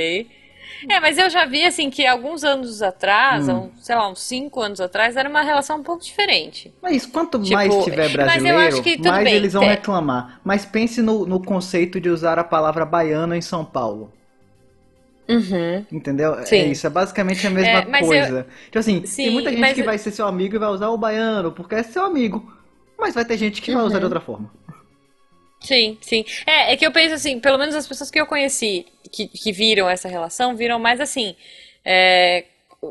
É, mas eu já vi, assim, que alguns anos atrás, Hum. um- sei lá, uns cinco anos atrás, era uma relação um pouco diferente. mas quanto Tipo, mais tiver mas eu brasileiro, acho que mais bem, eles vão é. reclamar. Mas pense no, no conceito de usar a palavra baiano em São Paulo. Uhum. Entendeu? É Sim. isso, é basicamente a mesma É, coisa. Tipo assim, Sim, tem muita gente mas que eu- vai ser seu amigo e vai usar o baiano, porque é seu amigo. Mas vai ter gente que vai usar de outra forma. Sim, sim. É, é que eu penso assim, pelo menos as pessoas que eu conheci que, que viram essa relação, viram mais assim, é,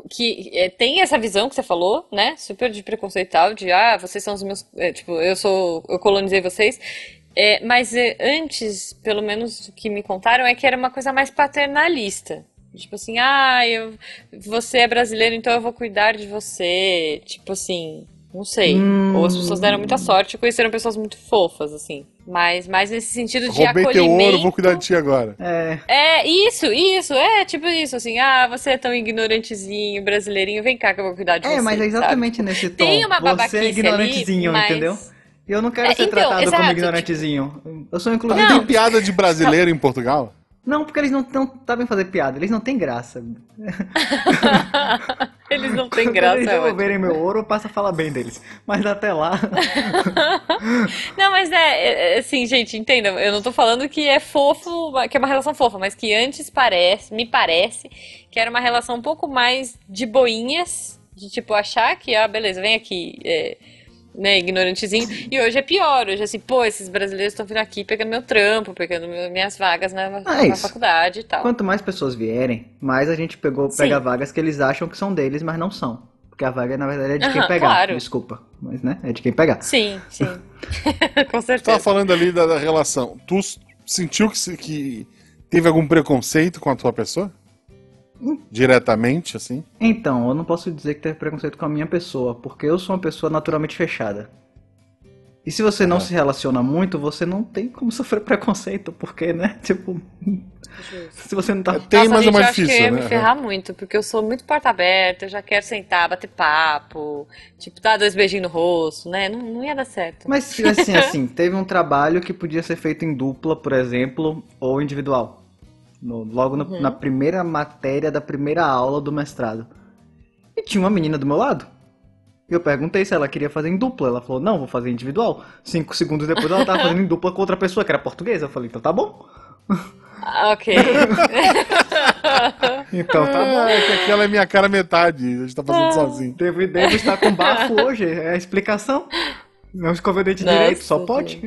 que é, tem essa visão que você falou, né? Super de preconceitual, de ah, vocês são os meus, é, tipo, eu sou, eu colonizei vocês. É, mas é, antes, pelo menos o que me contaram, é que era uma coisa mais paternalista. Tipo assim, ah, eu, você é brasileiro, então eu vou cuidar de você. Tipo assim, não sei. Hum. Ou as pessoas deram muita sorte e conheceram pessoas muito fofas, assim. Mas mais nesse sentido de Roubei teu ouro, acolhimento. vou cuidar de ti agora. É, É, isso, isso, é tipo isso, assim, ah, você é tão ignorantezinho, brasileirinho, vem cá que eu vou cuidar de é você, mas é sabe? exatamente nesse tom. Tem uma Você babaquice é ignorantezinho, ali, mas- entendeu? E eu não quero É, ser então, tratado como exato, ignorantezinho. Eu sou Não inclusive. tem piada de brasileiro em Portugal? Não, porque eles não, não sabem fazer piada, eles não têm graça. Eles não têm Quando graça, eles é devolverem meu ouro, eu passo a falar bem deles. Mas até lá. Não, mas é, é, é, assim, gente, entendam, eu não tô falando que é fofo, que é uma relação fofa, mas que antes parece, me parece, que era uma relação um pouco mais de boinhas, de tipo, achar que, ah, beleza, vem aqui, é, né, ignorantezinho, e hoje é pior, hoje é assim, pô, esses brasileiros estão vindo aqui pegando meu trampo, pegando minhas vagas na, Ah, na faculdade e tal. Quanto mais pessoas vierem, mais a gente pegou, Sim. pega vagas que eles acham que são deles, mas não são. Porque a vaga, na verdade, é de quem Aham, pegar. claro. Desculpa. Mas, né? É de quem pegar. Sim, sim, com Você certeza. tava falando ali da, da relação. Tu sentiu que, que teve algum preconceito com a tua pessoa? Diretamente, assim? Então, eu não posso dizer que teve preconceito com a minha pessoa, porque eu sou uma pessoa naturalmente fechada. E se você não Ah. se relaciona muito, você não tem como sofrer preconceito, porque, né? Tipo, se você não tá. Tem, Nossa, mas é gente, mais eu acho que eu difícil, ia né? me ferrar muito, porque eu sou muito porta aberta, eu já quero sentar, bater papo, tipo, dar dois beijinhos no rosto, né? Não, não ia dar certo. Mas assim, assim, teve um trabalho que podia ser feito em dupla, por exemplo, ou individual. No- logo no- Uhum. na primeira matéria da primeira aula do mestrado. E tinha uma menina do meu lado. E eu perguntei se ela queria fazer em dupla. Ela falou, não, vou fazer individual. Cinco segundos depois ela tava fazendo em dupla com outra pessoa, que era portuguesa. Eu falei, então tá bom. Ah, ok. Então tá bom. Ah, é que aquela é minha cara metade, a gente tá fazendo sozinho. Devo, devo estar com bafo hoje, é a explicação. Não escova o dente Nossa, direito, só pode.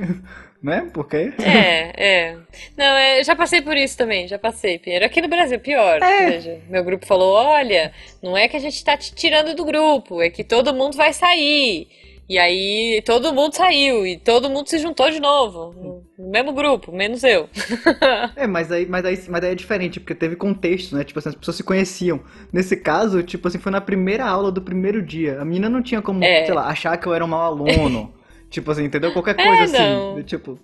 Né? Porque. É, é. Não, é, já passei por isso também, já passei, Pinheiro. Aqui no Brasil, pior. É. Veja, meu grupo falou: olha, não é que a gente tá te tirando do grupo, é que todo mundo vai sair. E aí todo mundo saiu e todo mundo se juntou de novo. No mesmo grupo, menos eu. É, mas aí, mas, aí, mas aí é diferente, porque teve contexto, né? Tipo assim, as pessoas se conheciam. Nesse caso, tipo assim, foi na primeira aula do primeiro dia. A menina não tinha como, É. sei lá, achar que eu era um mau aluno. tipo assim, entendeu? Qualquer É, coisa assim. não. do Tipo,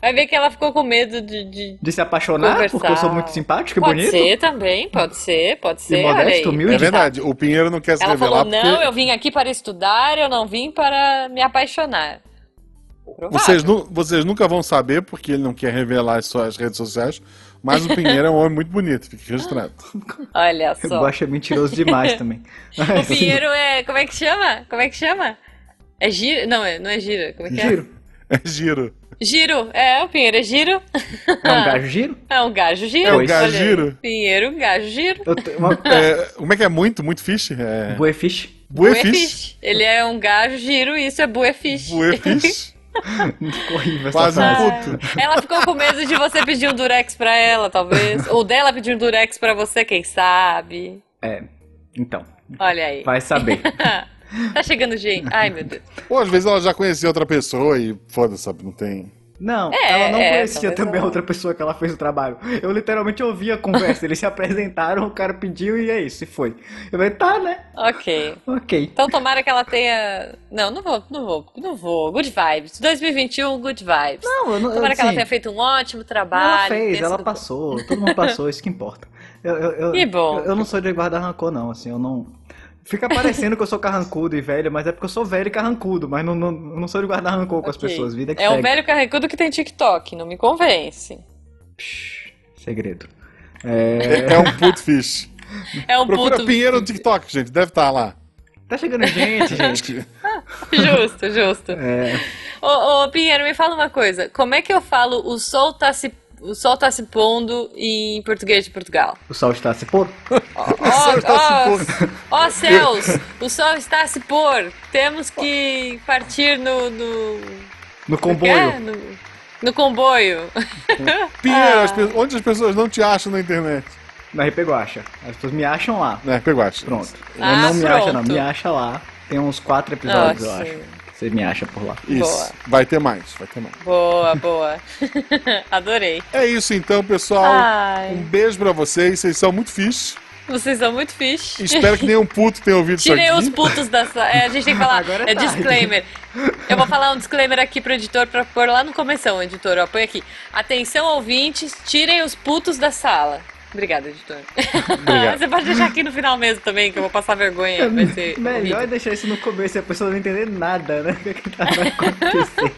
Vai ver que ela ficou com medo de. de... de se apaixonar Conversar. porque eu sou muito simpático e Pode bonito. ser também, pode ser, pode ser. E modesto, humilde. É verdade, o Pinheiro não quer se Ela revelar falou: porque não, eu vim aqui para estudar, eu não vim para me apaixonar. Provável. vocês, nu- vocês nunca vão saber porque ele não quer revelar as suas redes sociais, mas o Pinheiro é um homem muito bonito, fica registrado. Olha Eu só. acho é mentiroso demais também. O Pinheiro é. Como é que chama? Como é que chama? É giro? Não, é, não é gira. Como é que é? Giro. É giro. Giro. É, o Pinheiro é giro. É um gajo giro? É um gajo giro. É um gajo giro. Pinheiro, gajo giro. Uma... É, como é que é muito, muito fish? É... Buefish. Buefish. Ele é um gajo giro e isso é buefish. Buefish. Horrível essa Quase um puto. Ela ficou com medo de você pedir um durex pra ela, talvez. Ou dela pedir um durex pra você, quem sabe. É, então, Olha aí. vai saber. tá chegando gente. Ai, meu Deus. Ou às vezes ela já conhecia outra pessoa e foda-se, sabe? Não tem. Não, É, ela não é, conhecia também a ela- outra pessoa que ela fez o trabalho. Eu literalmente ouvi a conversa, eles se apresentaram, o cara pediu e é isso, e foi. Eu falei, tá, né? Ok. Ok. Então tomara que ela tenha. Não, não vou, não vou, não vou. Good vibes. 2021, good vibes. Não, eu não. Tomara que ela assim, tenha feito um ótimo trabalho. Ela fez, ela passou, todo mundo passou, isso que importa. Eu, eu, eu, Que bom. Eu, eu não sou de guardar rancor, não, assim, eu não. Fica parecendo que eu sou carrancudo e velho, mas é porque eu sou velho e carrancudo, mas não, não, não sou de guardar rancor com as pessoas, vida que É um segue. velho carrecudo que tem TikTok, não me convence. Psh, segredo. É, é um puto fish. É um Procura puto. Pinheiro no TikTok, gente. Deve estar lá. Tá chegando gente, gente. Justo, justo. É, Ô, ô, Pinheiro, me fala uma coisa. Como é que eu falo o sol tá se, o sol tá se pondo em português de Portugal? o sol está se pôr. Ó, sol está ó, se pondo. ó céus, o sol está a se pôr. Temos que partir no... no... No É? comboio. No, no comboio. Pinheiro, Ah. as onde as pessoas não te acham na internet? Na RP Guacha. As pessoas me acham lá. É, pegou acho. Pronto. Ah, não me acha, não. pronto. Me acha lá. Tem uns quatro episódios, eu acho. Você me acha por lá. Isso. Boa. Vai ter mais, vai ter mais. Boa, boa. Adorei. É isso então, pessoal. Ai. Um beijo pra vocês. Vocês são muito fixe. Vocês são muito fixe. Espero que nenhum puto tenha ouvido Tirei isso os aqui. putos dessa. É, a gente tem que falar. Agora é tá. disclaimer. Eu vou falar um disclaimer aqui pro editor pra pôr lá no começo, editor. Ó, põe aqui. Atenção, ouvintes, tirem os putos da sala. Obrigada, editor. Obrigado. Você pode deixar aqui no final mesmo também, que eu vou passar vergonha. Vai ser Melhor é horrível. deixar isso no começo e a pessoa não entender nada, né? O que, que tá vai acontecer?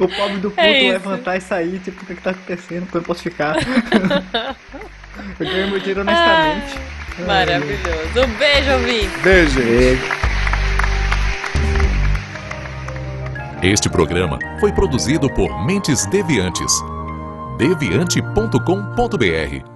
o pobre do puto É levantar e sair, tipo, o que, que tá acontecendo? Quando eu posso ficar? eu ganho meu dinheiro honestamente. Maravilhoso. Um beijo, ouvinte. Beijo, gente. Este programa foi produzido por Mentes Deviantes. deviante.com.br